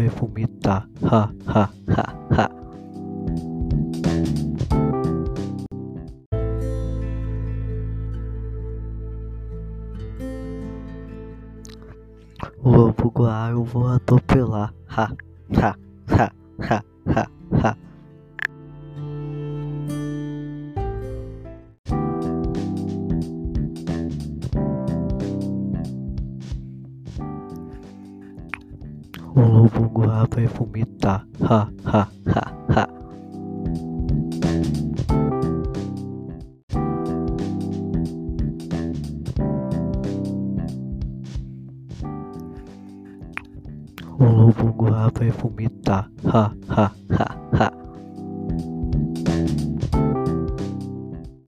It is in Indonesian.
vai vomitar. Ha, ha, ha, ha. O lobo guar eu vou atropelar. Ha, ha, ha, ha. O lobo guar vai vomitar. Ha, ha, ha, ha. O lobo guar vai vomitar. Ha, ha, ha,